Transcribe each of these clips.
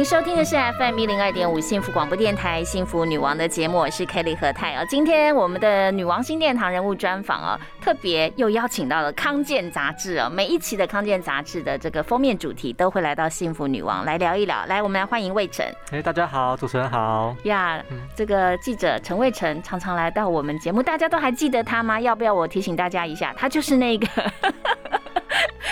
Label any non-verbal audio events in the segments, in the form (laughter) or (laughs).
您收听的是 FM 一零二点五幸福广播电台幸福女王的节目，我是 Kelly 何泰哦。今天我们的女王新殿堂人物专访哦，特别又邀请到了康健杂志哦。每一期的康健杂志的这个封面主题都会来到幸福女王来聊一聊。来，我们来欢迎魏晨。哎，大家好，主持人好呀。这个记者陈魏晨常常来到我们节目，大家都还记得他吗？要不要我提醒大家一下？他就是那个。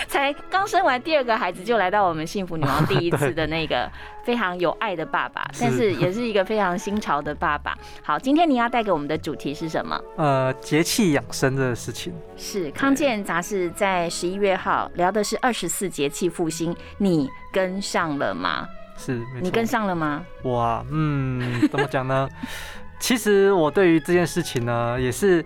才刚生完第二个孩子就来到我们幸福女王第一 (laughs) 次的那个非常有爱的爸爸，但是也是一个非常新潮的爸爸。好，今天你要带给我们的主题是什么？呃，节气养生的事情。是康健杂志在十一月号聊的是二十四节气复兴，你跟上了吗？是，你跟上了吗？我，嗯，怎么讲呢？(laughs) 其实我对于这件事情呢，也是。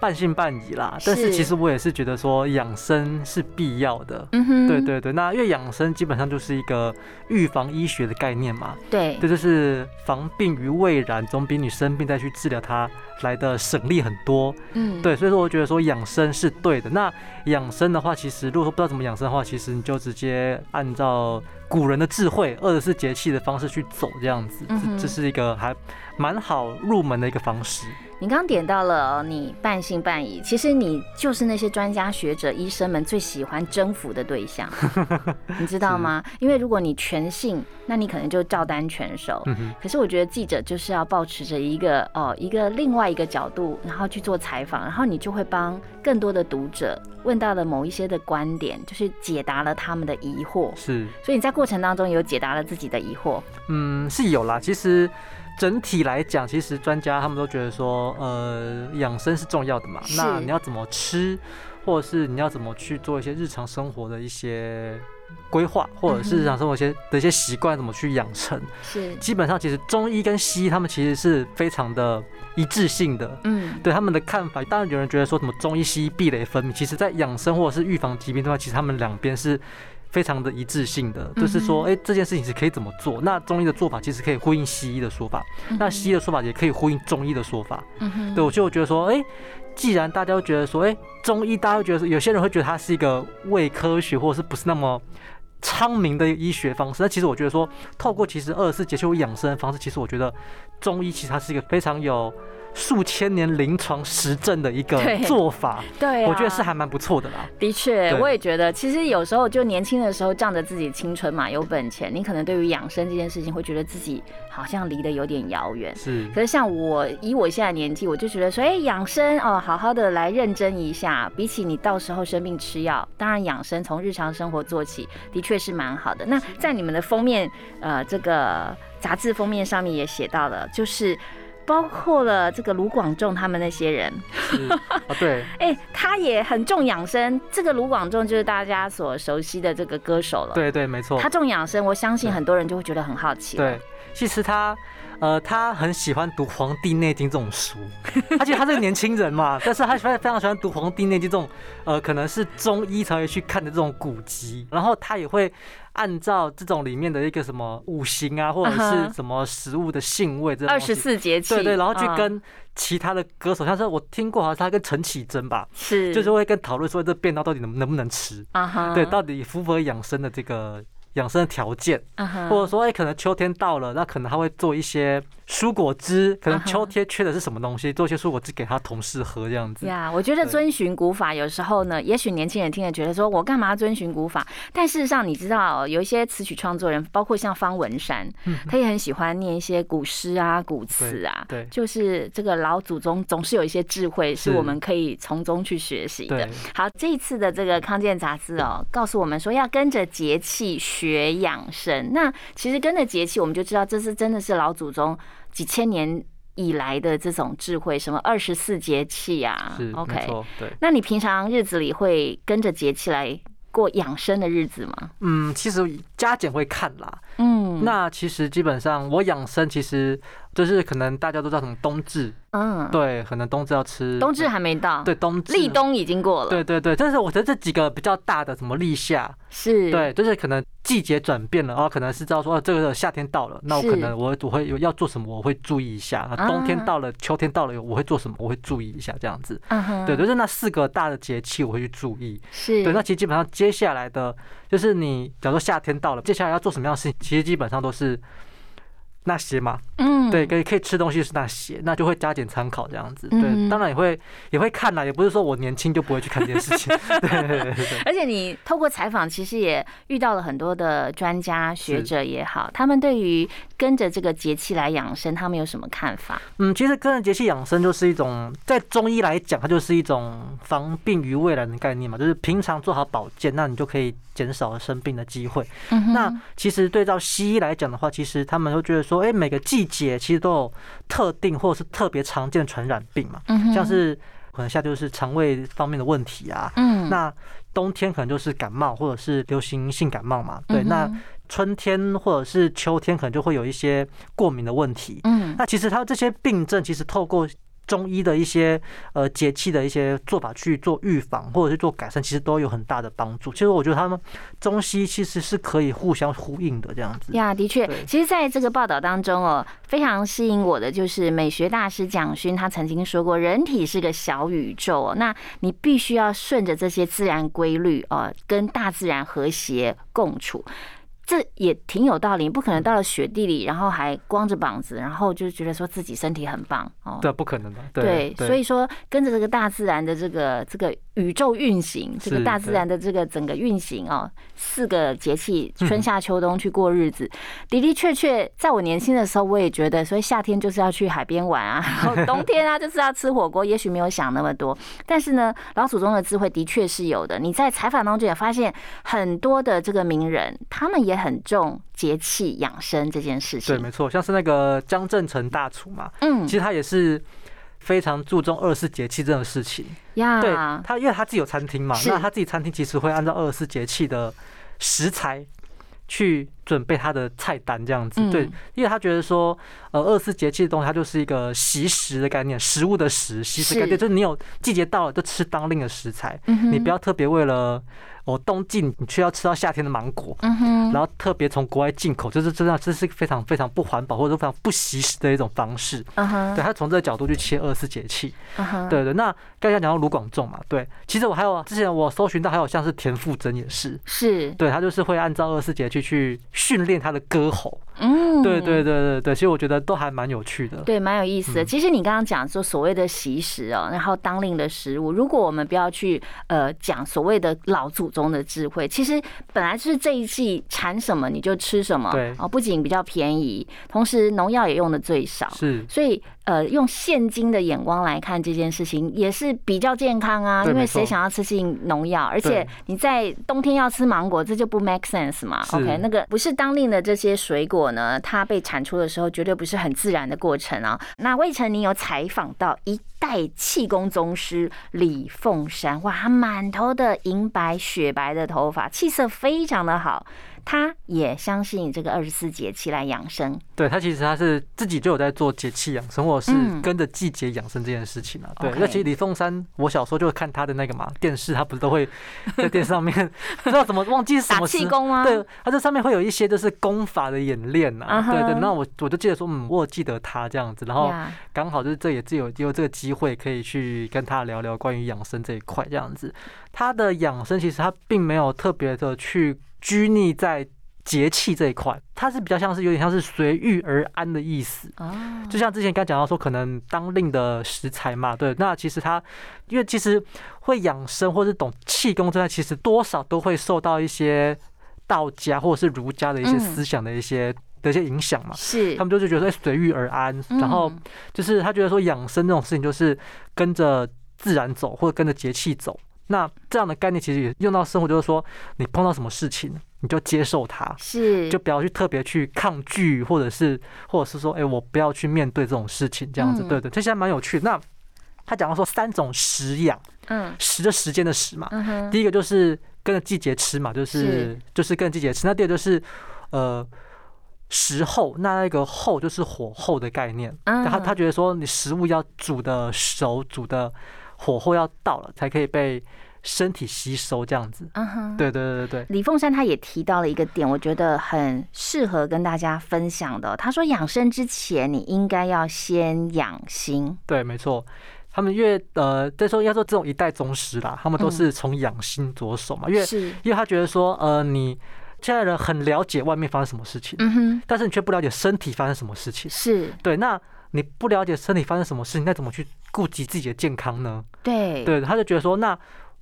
半信半疑啦，但是其实我也是觉得说养生是必要的。嗯哼，对对对，那因为养生基本上就是一个预防医学的概念嘛。对，这就是防病于未然，总比你生病再去治疗它来的省力很多。嗯，对，所以说我觉得说养生是对的。那养生的话，其实如果说不知道怎么养生的话，其实你就直接按照古人的智慧，二者是节气的方式去走，这样子，这是一个还蛮好入门的一个方式。你刚点到了，你半信半疑。其实你就是那些专家学者、医生们最喜欢征服的对象，(laughs) 你知道吗？因为如果你全信，那你可能就照单全收。可是我觉得记者就是要保持着一个哦，一个另外一个角度，然后去做采访，然后你就会帮更多的读者问到了某一些的观点，就是解答了他们的疑惑。是，所以你在过程当中有解答了自己的疑惑。嗯，是有啦。其实。整体来讲，其实专家他们都觉得说，呃，养生是重要的嘛。那你要怎么吃，或者是你要怎么去做一些日常生活的一些规划，或者是日常生活一些的一些习惯，怎么去养成？是。(laughs) 基本上，其实中医跟西医他们其实是非常的一致性的。嗯。对他们的看法，当然有人觉得说什么中医西医壁垒分明，其实在养生或者是预防疾病的话，其实他们两边是。非常的一致性的，就是说，哎，这件事情是可以怎么做？那中医的做法其实可以呼应西医的说法，那西医的说法也可以呼应中医的说法。对，我就觉得说，哎，既然大家都觉得说，哎，中医大家会觉得，有些人会觉得它是一个伪科学，或者是不是那么昌明的医学方式？那其实我觉得说，透过其实二十四节气养生的方式，其实我觉得中医其实它是一个非常有。数千年临床实证的一个做法，对，我觉得是还蛮不错的啦。的确，我也觉得，其实有时候就年轻的时候仗着自己青春嘛，有本钱，你可能对于养生这件事情会觉得自己好像离得有点遥远。是，可是像我以我现在年纪，我就觉得说，哎，养生哦，好好的来认真一下，比起你到时候生病吃药，当然养生从日常生活做起，的确是蛮好的。那在你们的封面，呃，这个杂志封面上面也写到了，就是。包括了这个卢广仲他们那些人，啊对，(laughs) 哎，他也很重养生。这个卢广仲就是大家所熟悉的这个歌手了，对对，没错。他重养生，我相信很多人就会觉得很好奇。对，其实他。呃，他很喜欢读《黄帝内经》这种书，(laughs) 而且他是个年轻人嘛，但是他非非常喜欢读《黄帝内经》这种，呃，可能是中医才会去看的这种古籍，然后他也会按照这种里面的一个什么五行啊，或者是什么食物的性味，这二十四节气，对对，然后去跟其他的歌手，像是我听过，好像他跟陈绮贞吧，是，就是会跟讨论说这便当到底能能不能吃，啊哈，对，到底符不符合养生的这个。养生的条件，或者说，哎，可能秋天到了，那可能他会做一些。蔬果汁可能秋天缺的是什么东西？做一些蔬果汁给他同事喝这样子。呀，我觉得遵循古法有时候呢，也许年轻人听了觉得说我干嘛遵循古法？但事实上你知道，有一些词曲创作人，包括像方文山，他也很喜欢念一些古诗啊、古词啊。对，就是这个老祖宗总是有一些智慧，是我们可以从中去学习的。好，这一次的这个康健杂志哦，告诉我们说要跟着节气学养生。那其实跟着节气，我们就知道这是真的是老祖宗。几千年以来的这种智慧，什么二十四节气啊？OK，对。那你平常日子里会跟着节气来过养生的日子吗？嗯，其实加减会看啦。嗯，嗯，那其实基本上我养生其实就是可能大家都知道什么冬至，嗯，对，可能冬至要吃，冬至还没到，对，冬至。立冬已经过了，对对对，但是我觉得这几个比较大的什么立夏是，对，就是可能季节转变了，然后可能是知道说这个夏天到了，那我可能我我会有要做什么，我会注意一下，冬天到了，秋天到了，我会做什么，我会注意一下这样子，嗯对，就是那四个大的节气我会去注意，是。对，那其实基本上接下来的。就是你，假如说夏天到了，接下来要做什么样的事情，其实基本上都是。那些嘛，嗯，对，可以可以吃东西是那些，那就会加减参考这样子，对，当然也会也会看啦，也不是说我年轻就不会去看这件事情，(laughs) 对。而且你透过采访，其实也遇到了很多的专家学者也好，他们对于跟着这个节气来养生，他们有什么看法？嗯，其实跟着节气养生就是一种，在中医来讲，它就是一种防病于未然的概念嘛，就是平常做好保健，那你就可以减少生病的机会。那其实对照西医来讲的话，其实他们都觉得。说哎，每个季节其实都有特定或者是特别常见的传染病嘛，像是可能夏天就是肠胃方面的问题啊，嗯，那冬天可能就是感冒或者是流行性感冒嘛，对，那春天或者是秋天可能就会有一些过敏的问题，嗯，那其实它这些病症其实透过。中医的一些呃节气的一些做法去做预防或者是做改善，其实都有很大的帮助。其实我觉得他们中西其实是可以互相呼应的这样子。呀，的确，其实在这个报道当中哦，非常吸引我的就是美学大师蒋勋他曾经说过，人体是个小宇宙哦，那你必须要顺着这些自然规律哦，跟大自然和谐共处。这也挺有道理，不可能到了雪地里，然后还光着膀子，然后就觉得说自己身体很棒哦。对，不可能的。对，所以说跟着这个大自然的这个这个宇宙运行，这个大自然的这个整个运行哦，四个节气春夏秋冬去过日子，的的确确，在我年轻的时候，我也觉得，所以夏天就是要去海边玩啊，(laughs) 然后冬天啊就是要吃火锅，也许没有想那么多，但是呢，老祖宗的智慧的确是有的。你在采访当中也发现很多的这个名人，他们也。很重节气养生这件事情，对，没错，像是那个江正成大厨嘛，嗯，其实他也是非常注重二十四节气这种事情呀。对他，因为他自己有餐厅嘛，那他自己餐厅其实会按照二十四节气的食材去准备他的菜单这样子。对，因为他觉得说，呃，二十四节气的东西，它就是一个习食的概念，食物的食，习食概念，就是你有季节到了就吃当令的食材，你不要特别为了。我冬季你却要吃到夏天的芒果，然后特别从国外进口，就是真的这是非常非常不环保或者非常不习食的一种方式。对，他从这个角度去切二十四节气。对对，那刚才讲到卢广仲嘛，对，其实我还有之前我搜寻到还有像是田馥甄也是，是对他就是会按照二十四节气去训练他的歌喉。嗯，对对对对对，其实我觉得都还蛮有趣的，对，蛮有意思的。其实你刚刚讲说所谓的习食哦，然后当令的食物，如果我们不要去呃讲所谓的老祖宗的智慧，其实本来就是这一季产什么你就吃什么，对。哦，不仅比较便宜，同时农药也用的最少，是，所以。呃，用现今的眼光来看这件事情，也是比较健康啊。因为谁想要吃进农药？而且你在冬天要吃芒果，这就不 make sense 嘛。OK，那个不是当令的这些水果呢，它被产出的时候绝对不是很自然的过程啊。那魏晨，你有采访到一代气功宗师李凤山，哇，他满头的银白雪白的头发，气色非常的好。他也相信这个二十四节气来养生。对他其实他是自己就有在做节气养生，或者是跟着季节养生这件事情啊。对，那其实李凤山，我小时候就会看他的那个嘛电视，他不是都会 (laughs) 在电视上面不知道怎么忘记什么 (laughs) 气功吗？对，他这上面会有一些就是功法的演练呐。对对，那我我就记得说，嗯，我记得他这样子，然后刚好就是这也只有有这个机会可以去跟他聊聊关于养生这一块这样子。他的养生其实他并没有特别的去。拘泥在节气这一块，它是比较像是有点像是随遇而安的意思。哦，就像之前刚讲到说，可能当令的食材嘛，对。那其实它，因为其实会养生或者懂气功这块，其实多少都会受到一些道家或者是儒家的一些思想的一些的一些影响嘛。是，他们就是觉得随遇而安，然后就是他觉得说养生这种事情就是跟着自然走，或者跟着节气走。那这样的概念其实也用到生活，就是说你碰到什么事情，你就接受它，是。就不要去特别去抗拒，或者是或者是说，哎，我不要去面对这种事情，这样子，对对，这些蛮有趣。那他讲到说三种食养，嗯，食的时间的食嘛，第一个就是跟着季节吃嘛，就是就是跟着季节吃。那第二就是呃时候，那那个后就是火候的概念。他他觉得说，你食物要煮的熟，煮的火候要到了，才可以被。身体吸收这样子，嗯哼，对对对对对。李凤山他也提到了一个点，我觉得很适合跟大家分享的。他说养生之前，你应该要先养心。对，没错。他们因为呃，再说要做这种一代宗师啦，他们都是从养心着手嘛。因为是，因为他觉得说，呃，你现在人很了解外面发生什么事情，嗯哼，但是你却不了解身体发生什么事情。是对，那你不了解身体发生什么事情，那怎么去顾及自己的健康呢？对，对，他就觉得说那。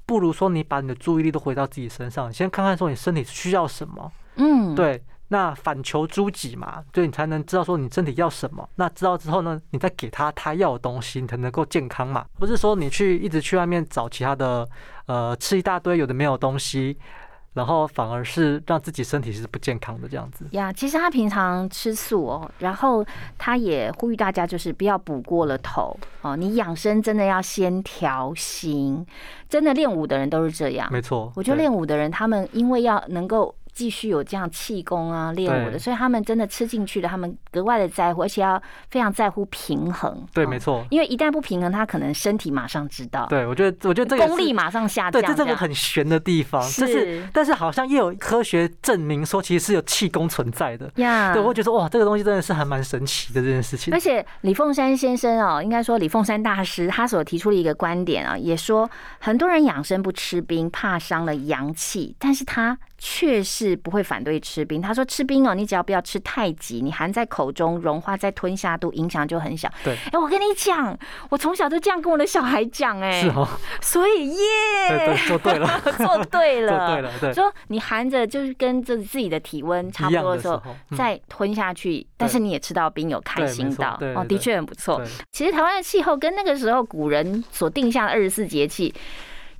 不如说你把你的注意力都回到自己身上，先看看说你身体需要什么，嗯，对，那反求诸己嘛，对你才能知道说你身体要什么。那知道之后呢，你再给他他要的东西，你才能够健康嘛。不是说你去一直去外面找其他的，呃，吃一大堆有的没有东西。然后反而是让自己身体是不健康的这样子呀。其实他平常吃素哦，然后他也呼吁大家就是不要补过了头哦。你养生真的要先调心，真的练武的人都是这样。没错，我觉得练武的人他们因为要能够。继续有这样气功啊练武的，所以他们真的吃进去的，他们格外的在乎，而且要非常在乎平衡。对，没错。因为一旦不平衡，他可能身体马上知道。对，我觉得，我觉得这个功力马上下降。对，这这个很玄的地方。就是，但是好像又有科学证明说，其实是有气功存在的。呀，对，我觉得哇，这个东西真的是还蛮神奇的这件事情。而且李凤山先生哦，应该说李凤山大师，他所提出了一个观点啊，也说很多人养生不吃冰，怕伤了阳气，但是他。确实不会反对吃冰。他说吃冰哦，你只要不要吃太急，你含在口中融化再吞下肚，影响就很小。对，哎，我跟你讲，我从小就这样跟我的小孩讲，哎，是哦，所以耶，对，做对了，(laughs) 做对了，(laughs) 做对了，对。说你含着就是跟这自己的体温差不多的时候再吞下去，但是你也吃到冰，有开心到哦，的确很不错。其实台湾的气候跟那个时候古人所定下的二十四节气。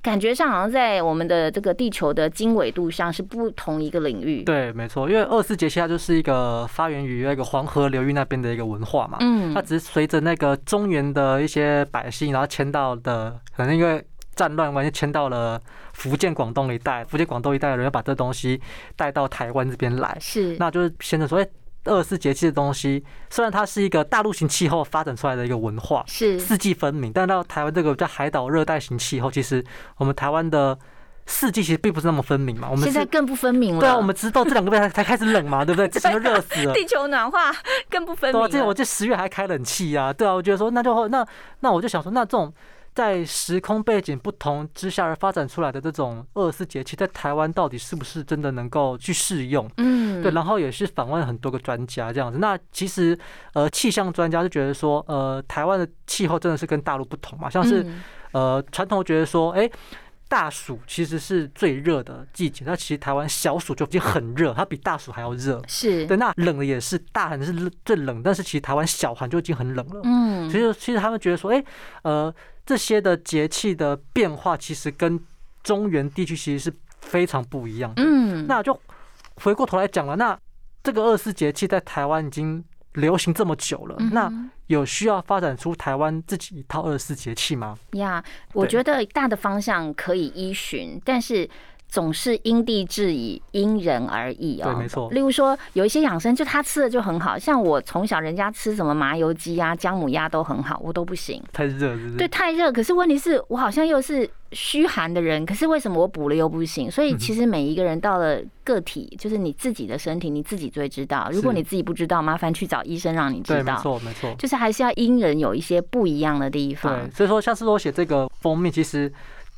感觉上好像在我们的这个地球的经纬度上是不同一个领域。对，没错，因为二十四节气它就是一个发源于那个黄河流域那边的一个文化嘛。嗯。它只是随着那个中原的一些百姓，然后迁到的，可能因为战乱关系迁到了福建、广东一带。福建、广东一带的人要把这东西带到台湾这边来。是。那就是现在所谓。二十四节气的东西，虽然它是一个大陆型气候发展出来的一个文化，是四季分明，但到台湾这个叫海岛热带型气候，其实我们台湾的四季其实并不是那么分明嘛。我们现在更不分明了。对啊，我们知道这两个月才 (laughs) 才开始冷嘛，对不对？之前都热死了。地球暖化更不分明。对啊，这我这十月还开冷气啊。对啊，我觉得说那就那那我就想说，那这种。在时空背景不同之下而发展出来的这种二十四节气，在台湾到底是不是真的能够去适用？嗯，对。然后也是访问很多个专家这样子。那其实呃，气象专家就觉得说，呃，台湾的气候真的是跟大陆不同嘛。像是呃，传统觉得说，哎，大暑其实是最热的季节，那其实台湾小暑就已经很热，它比大暑还要热。是对。那冷的也是大寒是最冷，但是其实台湾小寒就已经很冷了。嗯。所以其实他们觉得说，哎，呃。这些的节气的变化，其实跟中原地区其实是非常不一样的。嗯，那就回过头来讲了，那这个二十四节气在台湾已经流行这么久了，那有需要发展出台湾自己一套二十四节气吗？呀，我觉得大的方向可以依循，但是。总是因地制宜，因人而异哦。对，没错。例如说，有一些养生，就他吃的就很好，像我从小人家吃什么麻油鸡啊、姜母鸭都很好，我都不行。太热，是不是？对，太热。可是问题是我好像又是虚寒的人，可是为什么我补了又不行？所以其实每一个人到了个体，就是你自己的身体，你自己最知道。如果你自己不知道，麻烦去找医生让你知道。没错，没错。就是还是要因人有一些不一样的地方。对，所以说，像是我写这个封面，其实。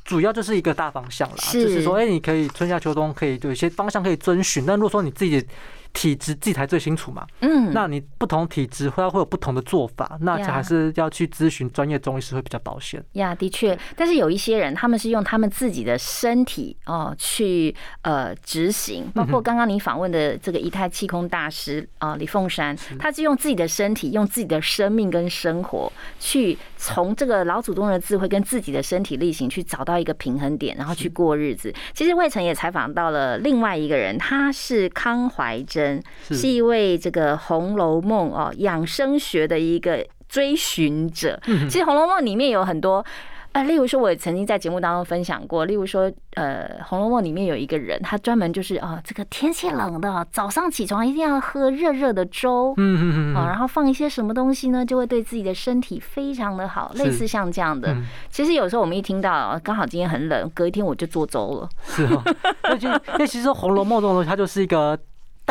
主要就是一个大方向啦，就是说，哎，你可以春夏秋冬可以有一些方向可以遵循，但如果说你自己。体质自己才最清楚嘛，嗯，那你不同体质会会有不同的做法，那还是要去咨询专业中医师会比较保险。呀，的确，但是有一些人他们是用他们自己的身体哦去呃执行，包括刚刚你访问的这个仪态气功大师啊李凤山，他是用自己的身体、用自己的生命跟生活去从这个老祖宗的智慧跟自己的身体力行去找到一个平衡点，然后去过日子。其实魏晨也采访到了另外一个人，他是康怀真。是一位这个《红楼梦》哦养生学的一个追寻者。其实《红楼梦》里面有很多啊，例如说，我也曾经在节目当中分享过，例如说，呃，《红楼梦》里面有一个人，他专门就是啊，这个天气冷的，早上起床一定要喝热热的粥，嗯嗯嗯，啊，然后放一些什么东西呢，就会对自己的身体非常的好，类似像这样的。其实有时候我们一听到，刚好今天很冷，隔一天我就做粥了。是哦，那就因为其实《红楼梦》这种东西，它就是一个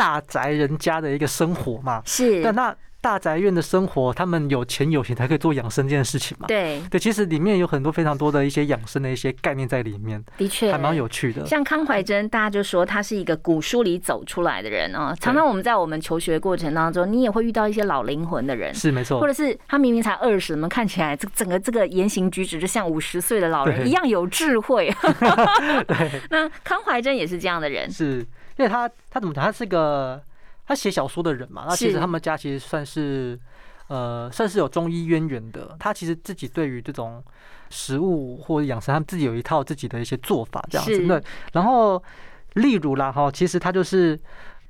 大宅人家的一个生活嘛。是。但那。大宅院的生活，他们有钱有闲才可以做养生这件事情嘛？对对，其实里面有很多非常多的一些养生的一些概念在里面，的确还蛮有趣的。像康怀珍，大家就说他是一个古书里走出来的人啊。常常我们在我们求学过程当中，你也会遇到一些老灵魂的人，是没错，或者是他明明才二十，我们看起来这整个这个言行举止就像五十岁的老人一样有智慧。(laughs) 对，(laughs) 那康怀珍也是这样的人，是因为他他怎么讲？他是个他写小说的人嘛。那其实他们家其实算是。呃，算是有中医渊源的，他其实自己对于这种食物或者养生，他们自己有一套自己的一些做法，这样子。对。然后，例如啦，哈，其实他就是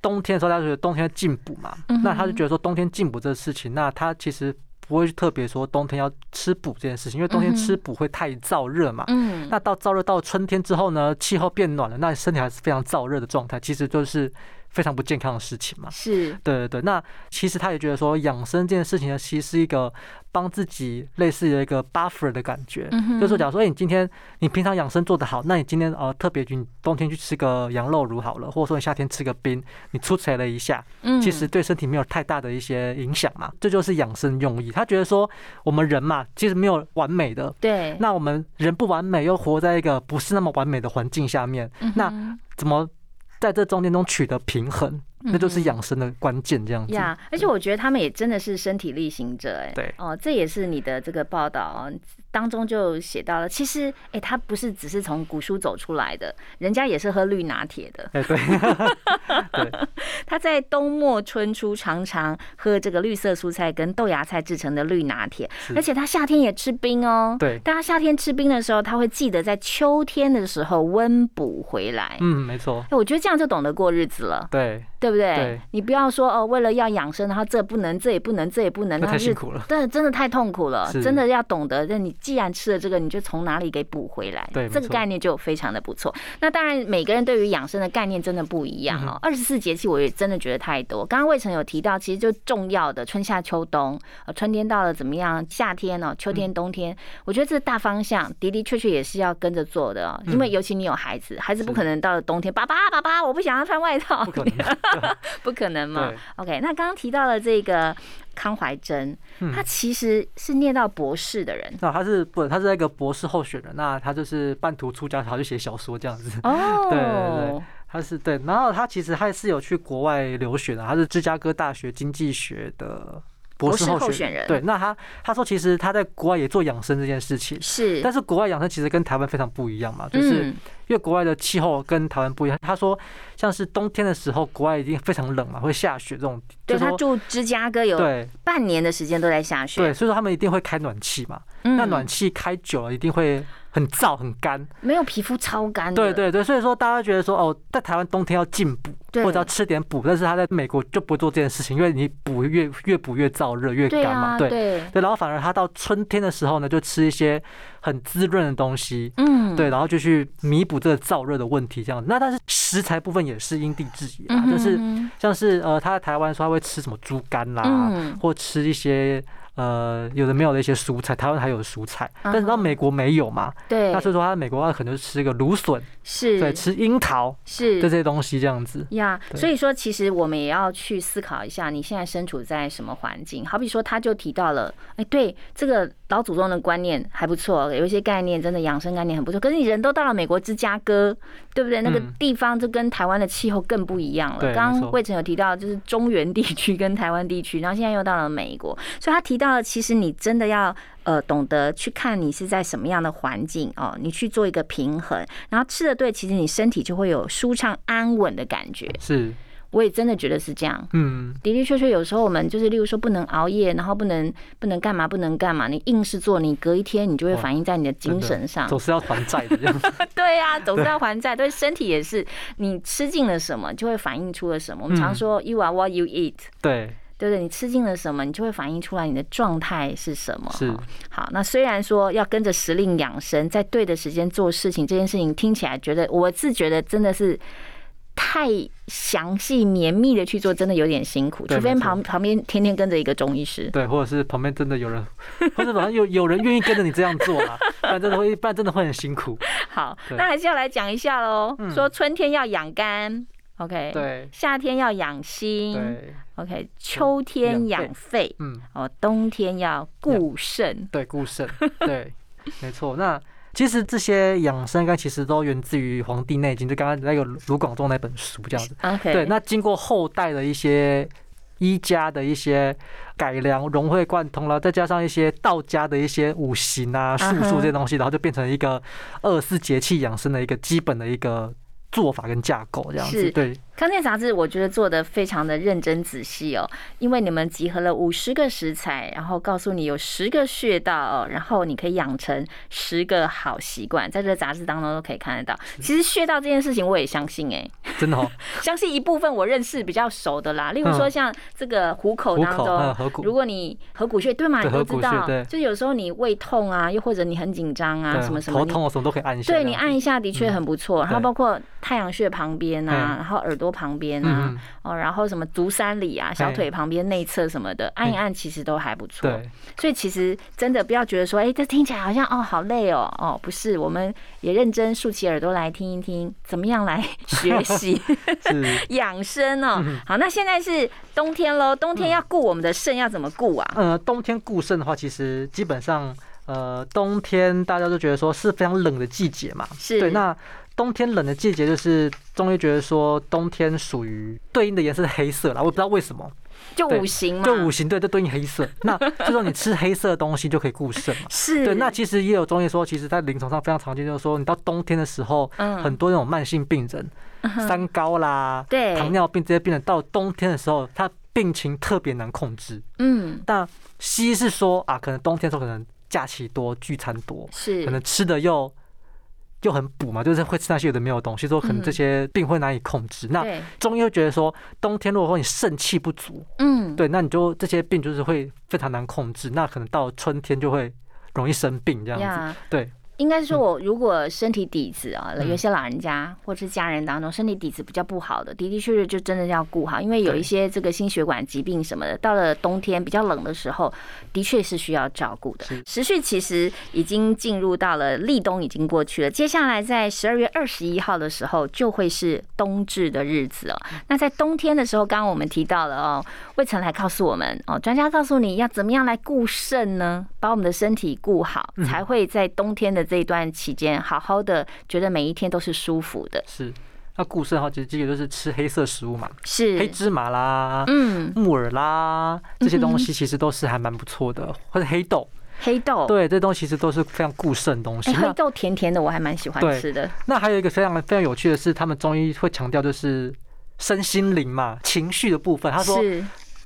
冬天的时候，他觉得冬天进补嘛，那他就觉得说冬天进补这个事情，那他其实不会特别说冬天要吃补这件事情，因为冬天吃补会太燥热嘛。嗯。那到燥热到春天之后呢，气候变暖了，那身体还是非常燥热的状态，其实就是。非常不健康的事情嘛，是对对对。那其实他也觉得说，养生这件事情呢，其实是一个帮自己类似的一个 buffer 的感觉。就是说，假如说你今天你平常养生做得好，那你今天呃特别你冬天去吃个羊肉炉好了，或者说你夏天吃个冰，你出彩了一下，其实对身体没有太大的一些影响嘛。这就是养生用意。他觉得说，我们人嘛，其实没有完美的。对。那我们人不完美，又活在一个不是那么完美的环境下面，那怎么？在这中间中取得平衡，那就是养生的关键，这样子。呀，而且我觉得他们也真的是身体力行者，哎，对，哦，这也是你的这个报道。当中就写到了，其实哎，他不是只是从古书走出来的，人家也是喝绿拿铁的。哎，对 (laughs) (laughs) 他在冬末春初常常喝这个绿色蔬菜跟豆芽菜制成的绿拿铁，而且他夏天也吃冰哦。对，大家夏天吃冰的时候，他会记得在秋天的时候温补回来。嗯，没错。我觉得这样就懂得过日子了。对，对不对？对，你不要说哦，为了要养生，然后这不能，这也不能，这也不能，太辛苦了。对，真的太痛苦了。真的要懂得，那你。既然吃了这个，你就从哪里给补回来？对，这个概念就非常的不错。那当然，每个人对于养生的概念真的不一样哦。二十四节气，我也真的觉得太多。刚刚魏晨有提到，其实就重要的春夏秋冬，呃，春天到了怎么样？夏天哦？秋天、冬天，我觉得这大方向的的确确也是要跟着做的哦。因为尤其你有孩子，孩子不可能到了冬天，爸爸爸爸，我不想要穿外套，不可能，(laughs) (laughs) 不可能嘛。OK，那刚刚提到了这个。康怀真，他其实是念到博士的人。那他是不，他是那个博士候选人。那他就是半途出家，他就写小说这样子。哦，(laughs) 对对对，他是对。然后他其实他是有去国外留学的，他是芝加哥大学经济学的。博士候选人，对，那他他说其实他在国外也做养生这件事情，是，但是国外养生其实跟台湾非常不一样嘛，就是因为国外的气候跟台湾不一样。他说像是冬天的时候，国外一定非常冷嘛，会下雪这种。对他住芝加哥有半年的时间都在下雪，对，所以说他们一定会开暖气嘛，那暖气开久了一定会。很燥很干，没有皮肤超干。对对对，所以说大家觉得说哦，在台湾冬天要进补或者要吃点补，但是他在美国就不做这件事情，因为你补越越补越燥热越干嘛，对。对。对，然后反而他到春天的时候呢，就吃一些很滋润的东西，嗯，对，然后就去弥补这个燥热的问题，这样。那但是食材部分也是因地制宜啊，就是像是呃他在台湾说他会吃什么猪肝啦，或吃一些。呃，有的没有的一些蔬菜，台湾还有蔬菜，但是到美国没有嘛？对。那所以说，他美国他可能吃一个芦笋，是，对，吃樱桃，是，这些东西这样子。呀，所以说，其实我们也要去思考一下，你现在身处在什么环境？好比说，他就提到了，哎，对，这个老祖宗的观念还不错，有一些概念真的养生概念很不错。可是你人都到了美国芝加哥，对不对？那个地方就跟台湾的气候更不一样了。刚刚魏晨有提到，就是中原地区跟台湾地区，然后现在又到了美国，所以他提。到其实你真的要呃懂得去看你是在什么样的环境哦，你去做一个平衡，然后吃的对，其实你身体就会有舒畅安稳的感觉。是，我也真的觉得是这样。嗯，的的确确，有时候我们就是，例如说不能熬夜，然后不能不能干嘛，不能干嘛，你硬是做，你隔一天你就会反映在你的精神上，总是要还债的这样。(laughs) 对呀，总是要还债，对身体也是，你吃进了什么，就会反映出了什么。我们常说，you are what you eat。对。对不对？你吃进了什么，你就会反映出来你的状态是什么。是好，那虽然说要跟着时令养生，在对的时间做事情，这件事情听起来觉得我自觉得真的是。太详细绵密的去做，真的有点辛苦。除非旁旁边天天跟着一个中医师，对，或者是旁边真的有人，或者反正有有人愿意跟着你这样做啊，不然真的会，不然真的会很辛苦。(laughs) 好，那还是要来讲一下喽。说春天要养肝，OK，对，夏天要养心，对，OK，秋天养肺，嗯，哦，冬天要固肾，对，固肾，(laughs) 对，没错。那其实这些养生肝其实都源自于《黄帝内经》，就刚刚那个卢广仲那本书这样子。(laughs) OK。对，那经过后代的一些医家的一些改良、融会贯通了，再加上一些道家的一些五行啊、术数这些东西，然后就变成一个二十四节气养生的一个基本的一个做法跟架构这样子。对。康健杂志我觉得做的非常的认真仔细哦，因为你们集合了五十个食材，然后告诉你有十个穴道哦，然后你可以养成十个好习惯，在这个杂志当中都可以看得到。其实穴道这件事情我也相信哎，(laughs) 真的哦，相信一部分我认识比较熟的啦，例如说像这个虎口当中，如果你合谷穴对吗？你都知道，就有时候你胃痛啊，又或者你很紧张啊，什么什么头痛什么都可以按一下，对你按一下的确很不错。然后包括太阳穴旁边啊，然后耳朵。旁边啊，哦，然后什么足三里啊，小腿旁边内侧什么的，按一按其实都还不错。对，所以其实真的不要觉得说，哎，这听起来好像哦好累哦，哦不是，我们也认真竖起耳朵来听一听，怎么样来学习 (laughs) (laughs) 养生哦。好，那现在是冬天喽，冬天要顾我们的肾要怎么顾啊？呃，冬天顾肾的话，其实基本上，呃，冬天大家都觉得说是非常冷的季节嘛，是对那。冬天冷的季节，就是中医觉得说冬天属于对应的颜色是黑色啦，我不知道为什么，就五行嘛，就五行对，就对应黑色。那 (laughs) 就说你吃黑色的东西就可以固肾嘛。是。对，那其实也有中医说，其实在临床上非常常见，就是说你到冬天的时候，很多那种慢性病人，三高啦，对，糖尿病这些病人到冬天的时候，他病情特别难控制。嗯。那西医是说啊，可能冬天的时候可能假期多，聚餐多，是，可能吃的又。又很补嘛，就是会吃那些有的没有东西，说可能这些病会难以控制。那中医又觉得说，冬天如果说你肾气不足，嗯，对，那你就这些病就是会非常难控制。那可能到春天就会容易生病这样子，对。应该是说，我如果身体底子啊，有些老人家或者是家人当中身体底子比较不好的，的的确确就真的要顾好，因为有一些这个心血管疾病什么的，到了冬天比较冷的时候，的确是需要照顾的。时序其实已经进入到了立冬，已经过去了，接下来在十二月二十一号的时候就会是冬至的日子哦。那在冬天的时候，刚刚我们提到了哦，魏晨来告诉我们哦，专家告诉你要怎么样来顾肾呢？把我们的身体顾好，才会在冬天的。这一段期间，好好的觉得每一天都是舒服的。是，那固肾的话，其实基本就是吃黑色食物嘛，是黑芝麻啦，嗯，木耳啦，这些东西其实都是还蛮不错的，或者黑豆，黑豆，对，这东西其实都是非常固肾的东西。黑豆甜甜的，我还蛮喜欢吃的。那还有一个非常非常有趣的是，他们中医会强调就是身心灵嘛，情绪的部分。他说。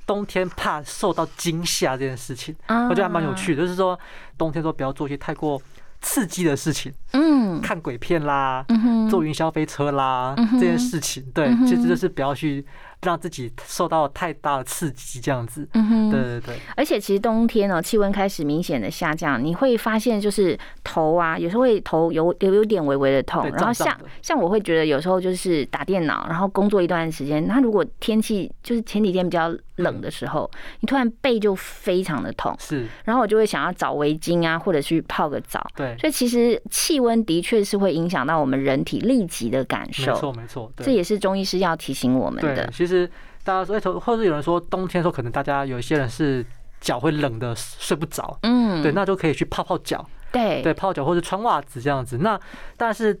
冬天怕受到惊吓这件事情，我觉得还蛮有趣的。就是说，冬天说不要做一些太过刺激的事情，嗯，看鬼片啦，嗯坐云霄飞车啦，这件事情，对，其实就是不要去。让自己受到太大的刺激，这样子，嗯哼，对对对。而且其实冬天呢，气温开始明显的下降，你会发现就是头啊，有时候会头有有有点微微的痛。然后像像我会觉得有时候就是打电脑，然后工作一段时间，那如果天气就是前几天比较冷的时候，你突然背就非常的痛。是。然后我就会想要找围巾啊，或者去泡个澡。对。所以其实气温的确是会影响到我们人体立即的感受。没错没错。这也是中医师要提醒我们的。其实大家说，哎，或者有人说冬天的时候，可能大家有一些人是脚会冷的睡不着，嗯，对，那就可以去泡泡脚，对，对，泡脚或者穿袜子这样子。那但是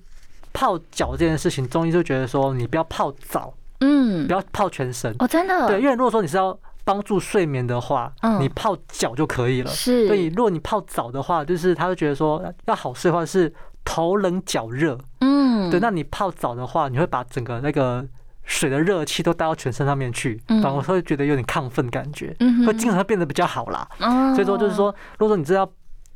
泡脚这件事情，中医就觉得说，你不要泡澡，嗯，不要泡全身，哦，真的，对，因为如果说你是要帮助睡眠的话，嗯，你泡脚就可以了，是。所以如果你泡澡的话，就是他会觉得说要好睡的话是头冷脚热，嗯，对，那你泡澡的话，你会把整个那个。水的热气都带到全身上面去，反而会觉得有点亢奋感觉，会精神会变得比较好啦。所以说就是说，如果说你知道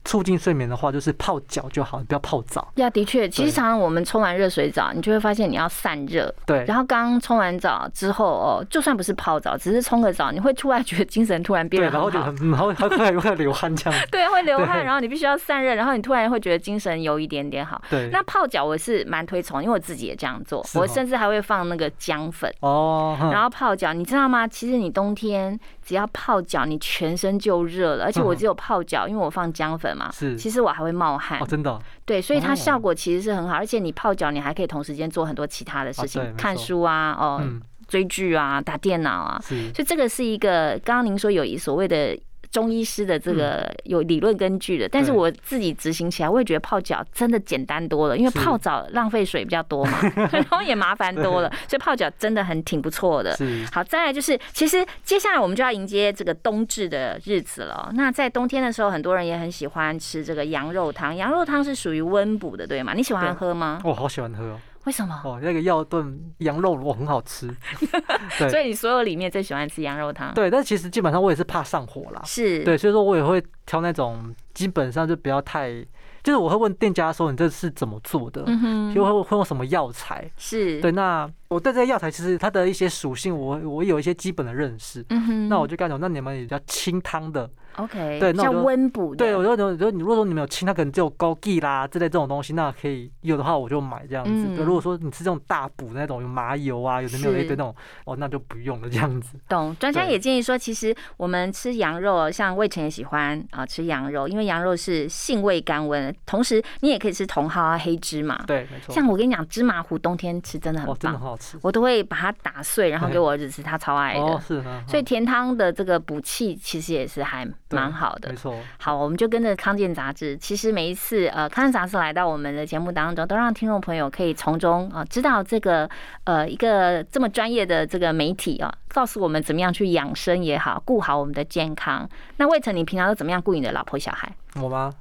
促进睡眠的话，就是泡脚就好，不要泡澡。呀，的确，其实常常我们冲完热水澡，你就会发现你要散热。对。然后刚冲完澡之后哦，就算不是泡澡，只是冲个澡，你会突然觉得精神突然变得然后就很，(laughs) 然后还会会流汗这样。(laughs) 对，会流汗，然后你必须要散热，然后你突然会觉得精神有一点点好。对。那泡脚我是蛮推崇，因为我自己也这样做，我甚至还会放那个姜粉哦，然后泡脚，你知道吗？其实你冬天只要泡脚，你全身就热了，而且我只有泡脚，因为我放姜粉嘛。是。其实我。还会冒汗哦，真的。对，所以它效果其实是很好，而且你泡脚，你还可以同时间做很多其他的事情，看书啊，哦，追剧啊，打电脑啊。所以这个是一个，刚刚您说有一所谓的。中医师的这个有理论根据的，但是我自己执行起来，我也觉得泡脚真的简单多了，因为泡澡浪费水比较多嘛，(laughs) 然后也麻烦多了，所以泡脚真的很挺不错的。好，再来就是，其实接下来我们就要迎接这个冬至的日子了。那在冬天的时候，很多人也很喜欢吃这个羊肉汤，羊肉汤是属于温补的，对吗？你喜欢喝吗？我好喜欢喝哦。为什么？哦，那个药炖羊肉我很好吃，(laughs) 对，所以你所有里面最喜欢吃羊肉汤。对，但其实基本上我也是怕上火啦，是对，所以说我也会挑那种基本上就不要太。就是我会问店家说你这是怎么做的，就会会用什么药材？是对。那我对这些药材其实它的一些属性，我我有一些基本的认识。嗯哼。那我就跟他讲，那你们也叫清汤的，OK？对，像温补。对，我就觉得你如果说你们有清，它可能只有枸杞啦之类这种东西，那可以有的话我就买这样子。如果说你吃这种大补那种有麻油啊，有的没有一堆那种，哦，那就不用了这样子。懂。专家也建议说，其实我们吃羊肉，像魏晨也喜欢啊吃羊肉，因为羊肉是性味甘温，同时你。也可以吃茼蒿啊，黑芝麻。对，没错。像我跟你讲，芝麻糊冬天吃真的很棒，真的很好吃。我都会把它打碎，然后给我儿子吃，他超爱的。哦，是。所以甜汤的这个补气其实也是还蛮好的。没错。好，我们就跟着康健杂志。其实每一次呃，康健杂志来到我们的节目当中，都让听众朋友可以从中啊知道这个呃一个这么专业的这个媒体啊，告诉我们怎么样去养生也好，顾好我们的健康。那魏晨，你平常都怎么样顾你的老婆小孩？我吗？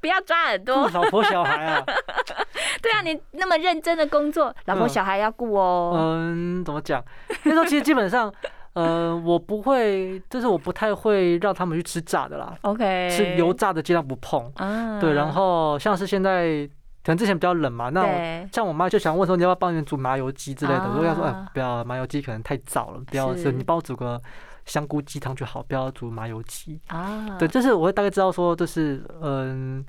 不要抓耳朵。老婆小孩啊？(laughs) 对啊，你那么认真的工作，老婆小孩要顾哦。嗯，怎么讲？那时候其实基本上，呃，我不会，就是我不太会让他们去吃炸的啦。OK，吃油炸的尽量不碰。啊，对。然后像是现在，可能之前比较冷嘛，那像我妈就想问说，你要不要帮你煮麻油鸡之类的？我跟她说，哎，不要，麻油鸡可能太早了，不要，你帮我煮个。香菇鸡汤就好，不要煮麻油鸡啊。对，就是我会大概知道说，就是嗯，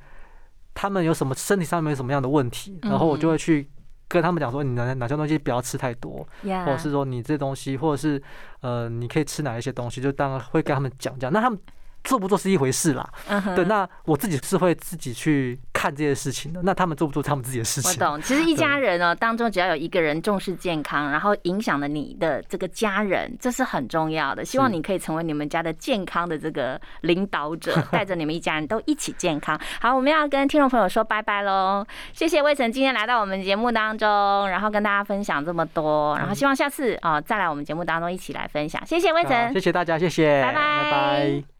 他们有什么身体上面有什么样的问题，然后我就会去跟他们讲说，你哪哪些东西不要吃太多，或者是说你这东西，或者是呃，你可以吃哪一些东西，就当然会跟他们讲讲。那他们。做不做是一回事啦，对，那我自己是会自己去看这些事情的。那他们做不做，他们自己的事情。我懂，其实一家人呢当中，只要有一个人重视健康，然后影响了你的这个家人，这是很重要的。希望你可以成为你们家的健康的这个领导者，带着你们一家人都一起健康。好，我们要跟听众朋友说拜拜喽！谢谢魏晨今天来到我们节目当中，然后跟大家分享这么多，然后希望下次啊再来我们节目当中一起来分享。谢谢魏晨，谢谢大家，谢谢，拜拜，拜拜。